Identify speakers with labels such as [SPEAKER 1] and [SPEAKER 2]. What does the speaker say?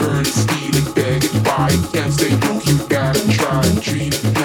[SPEAKER 1] bird is beg it, buy it. can't stay you, you gotta try and treat it.